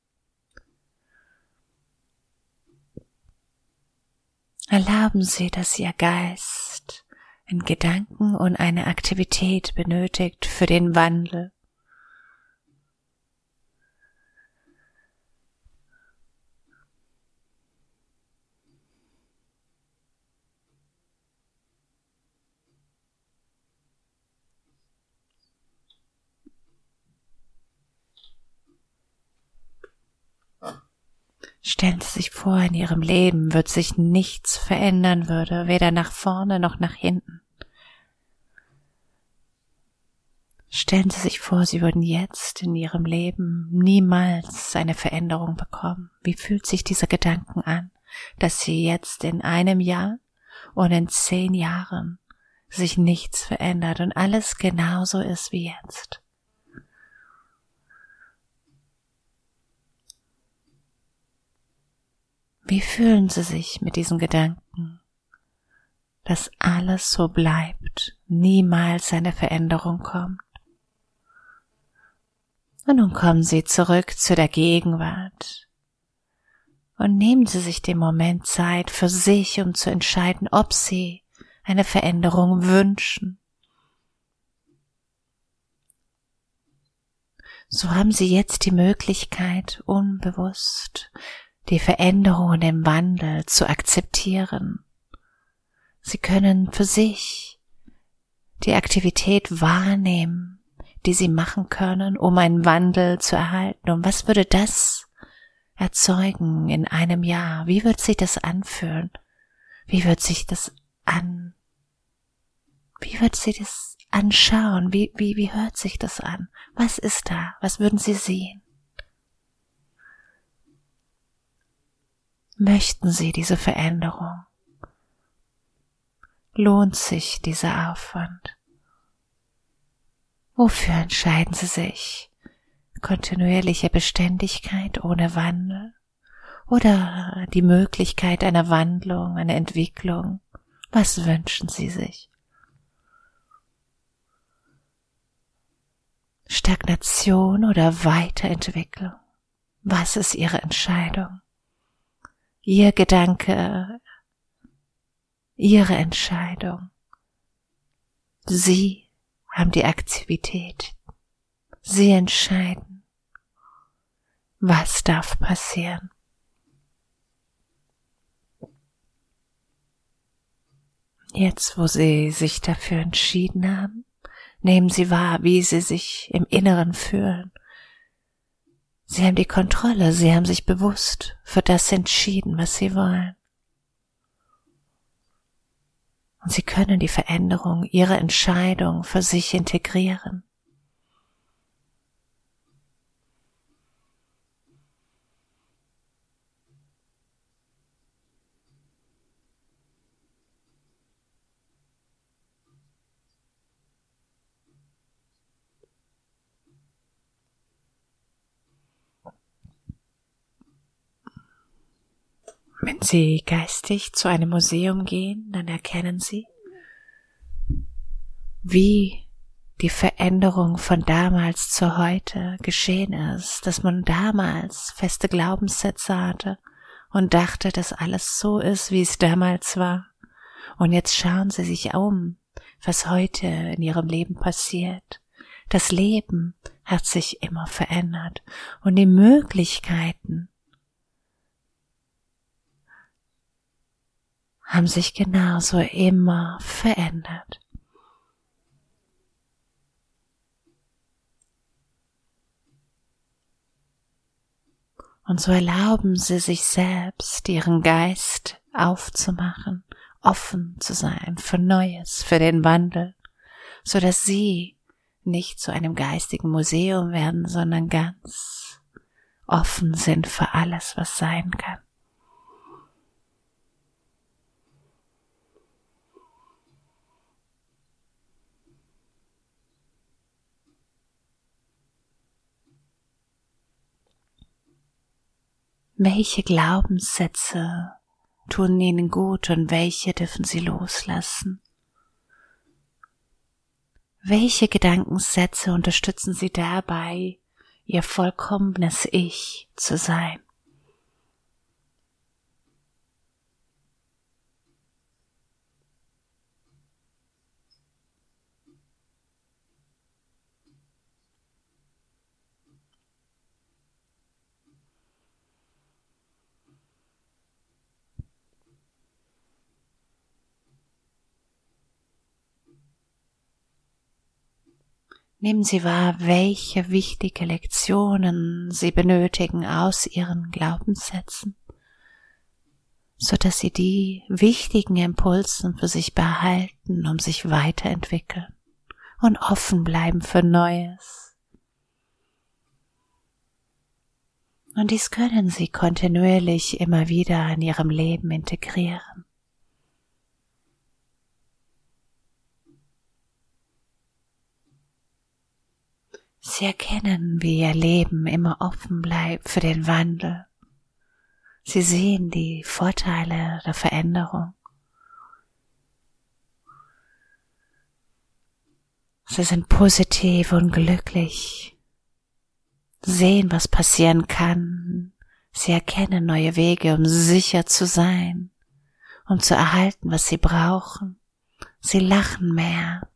Erlauben Sie, dass Ihr Geist in Gedanken und eine Aktivität benötigt für den Wandel. Stellen Sie sich vor, in Ihrem Leben wird sich nichts verändern würde, weder nach vorne noch nach hinten. Stellen Sie sich vor, Sie würden jetzt in Ihrem Leben niemals eine Veränderung bekommen. Wie fühlt sich dieser Gedanken an, dass Sie jetzt in einem Jahr und in zehn Jahren sich nichts verändert und alles genauso ist wie jetzt? Wie fühlen Sie sich mit diesem Gedanken, dass alles so bleibt, niemals eine Veränderung kommt? Und nun kommen Sie zurück zu der Gegenwart und nehmen Sie sich den Moment Zeit für sich, um zu entscheiden, ob Sie eine Veränderung wünschen. So haben Sie jetzt die Möglichkeit, unbewusst die Veränderung und den Wandel zu akzeptieren. Sie können für sich die Aktivität wahrnehmen, die sie machen können, um einen Wandel zu erhalten. Und was würde das erzeugen in einem Jahr? Wie wird sich das anfühlen? Wie wird sich das an, wie wird sie das anschauen? Wie, wie, wie hört sich das an? Was ist da? Was würden Sie sehen? Möchten Sie diese Veränderung? Lohnt sich dieser Aufwand? Wofür entscheiden Sie sich? Kontinuierliche Beständigkeit ohne Wandel? Oder die Möglichkeit einer Wandlung, einer Entwicklung? Was wünschen Sie sich? Stagnation oder Weiterentwicklung? Was ist Ihre Entscheidung? Ihr Gedanke, Ihre Entscheidung. Sie haben die Aktivität. Sie entscheiden, was darf passieren. Jetzt, wo Sie sich dafür entschieden haben, nehmen Sie wahr, wie Sie sich im Inneren fühlen Sie haben die Kontrolle, sie haben sich bewusst für das entschieden, was sie wollen. Und sie können die Veränderung ihrer Entscheidung für sich integrieren. Wenn Sie geistig zu einem Museum gehen, dann erkennen Sie, wie die Veränderung von damals zu heute geschehen ist, dass man damals feste Glaubenssätze hatte und dachte, dass alles so ist, wie es damals war. Und jetzt schauen Sie sich um, was heute in Ihrem Leben passiert. Das Leben hat sich immer verändert und die Möglichkeiten, haben sich genauso immer verändert. Und so erlauben sie sich selbst, ihren Geist aufzumachen, offen zu sein für Neues, für den Wandel, so dass sie nicht zu einem geistigen Museum werden, sondern ganz offen sind für alles, was sein kann. Welche Glaubenssätze tun ihnen gut und welche dürfen sie loslassen? Welche Gedankensätze unterstützen sie dabei, ihr vollkommenes Ich zu sein? Nehmen Sie wahr, welche wichtige Lektionen Sie benötigen aus Ihren Glaubenssätzen, so dass Sie die wichtigen Impulsen für sich behalten, um sich weiterentwickeln und offen bleiben für Neues. Und dies können Sie kontinuierlich immer wieder in Ihrem Leben integrieren. Sie erkennen, wie ihr Leben immer offen bleibt für den Wandel. Sie sehen die Vorteile der Veränderung. Sie sind positiv und glücklich, sehen, was passieren kann. Sie erkennen neue Wege, um sicher zu sein, um zu erhalten, was sie brauchen. Sie lachen mehr.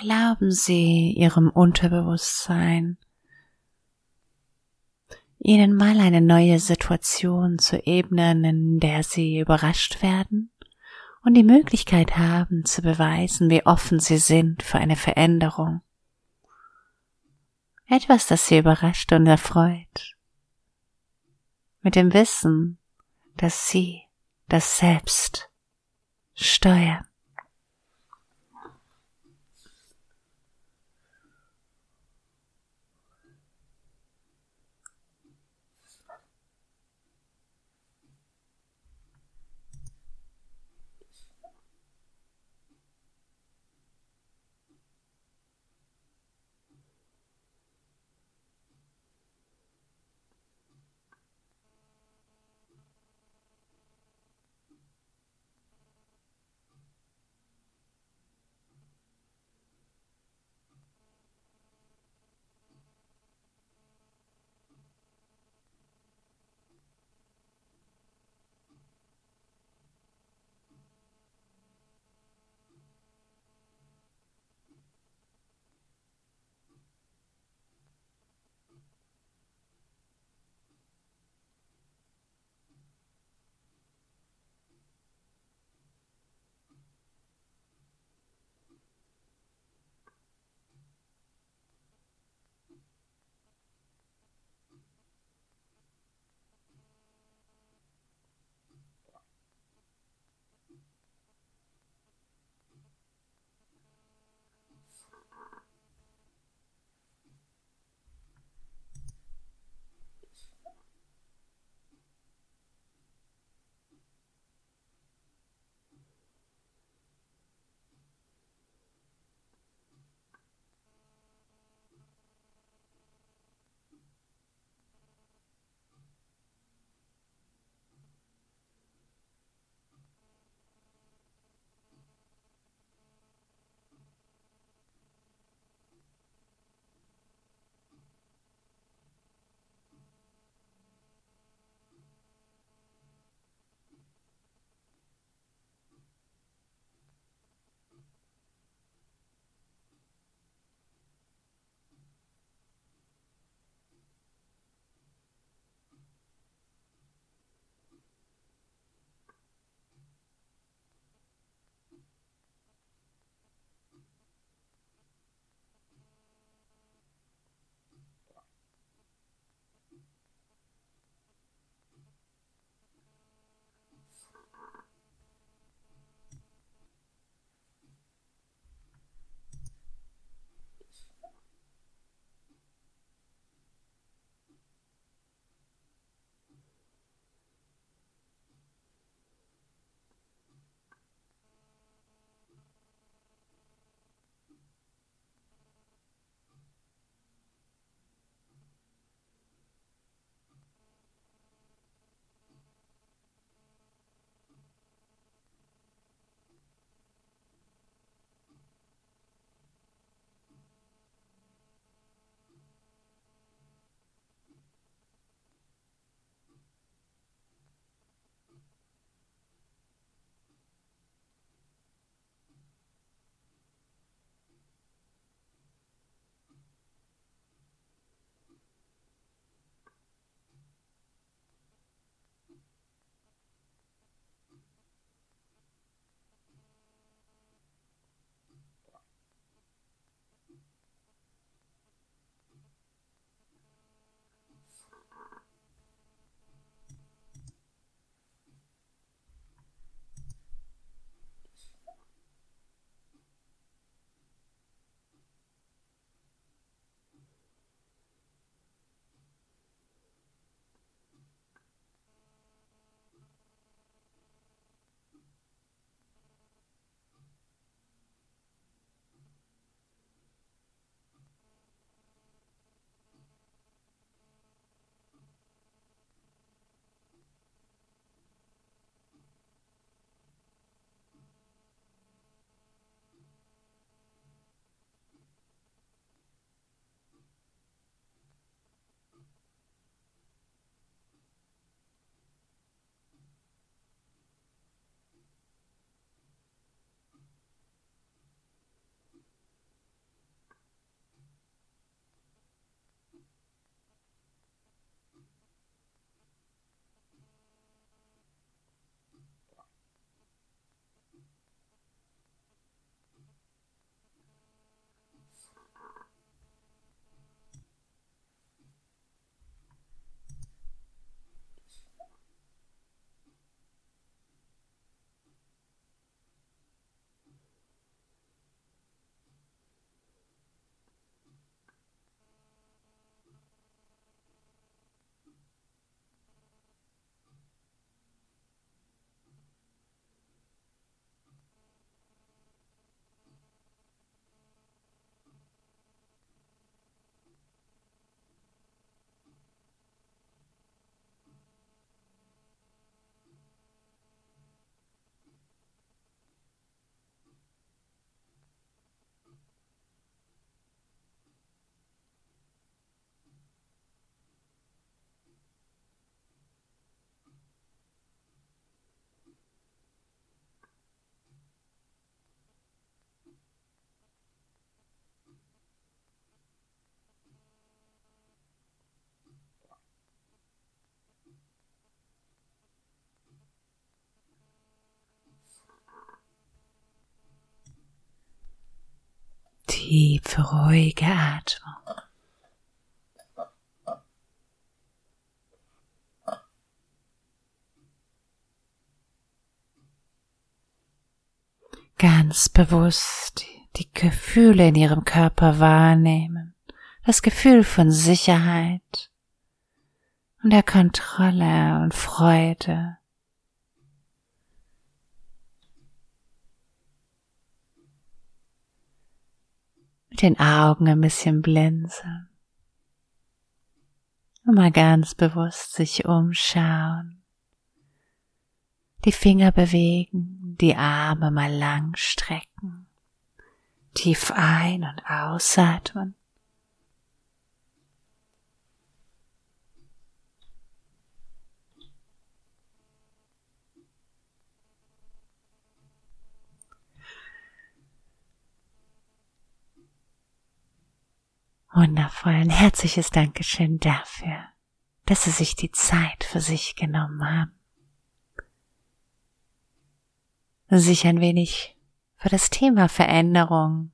Erlauben Sie Ihrem Unterbewusstsein, Ihnen mal eine neue Situation zu ebnen, in der Sie überrascht werden und die Möglichkeit haben zu beweisen, wie offen Sie sind für eine Veränderung. Etwas, das Sie überrascht und erfreut. Mit dem Wissen, dass Sie das Selbst steuern. Tiefe, ruhige Atmung. Ganz bewusst die Gefühle in ihrem Körper wahrnehmen, das Gefühl von Sicherheit und der Kontrolle und Freude. Mit den Augen ein bisschen blinzeln. Und mal ganz bewusst sich umschauen. Die Finger bewegen, die Arme mal lang strecken. Tief ein- und ausatmen. Wundervoll. Ein herzliches Dankeschön dafür, dass Sie sich die Zeit für sich genommen haben. Sich ein wenig für das Thema Veränderung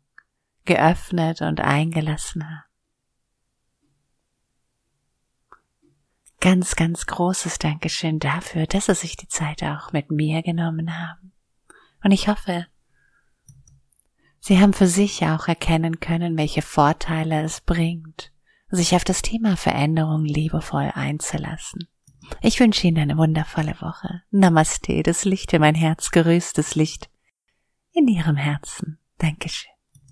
geöffnet und eingelassen haben. Ganz, ganz großes Dankeschön dafür, dass Sie sich die Zeit auch mit mir genommen haben. Und ich hoffe, Sie haben für sich auch erkennen können, welche Vorteile es bringt, sich auf das Thema Veränderung liebevoll einzulassen. Ich wünsche Ihnen eine wundervolle Woche. Namaste, das Licht in mein Herz, gerüstes Licht in Ihrem Herzen. Dankeschön.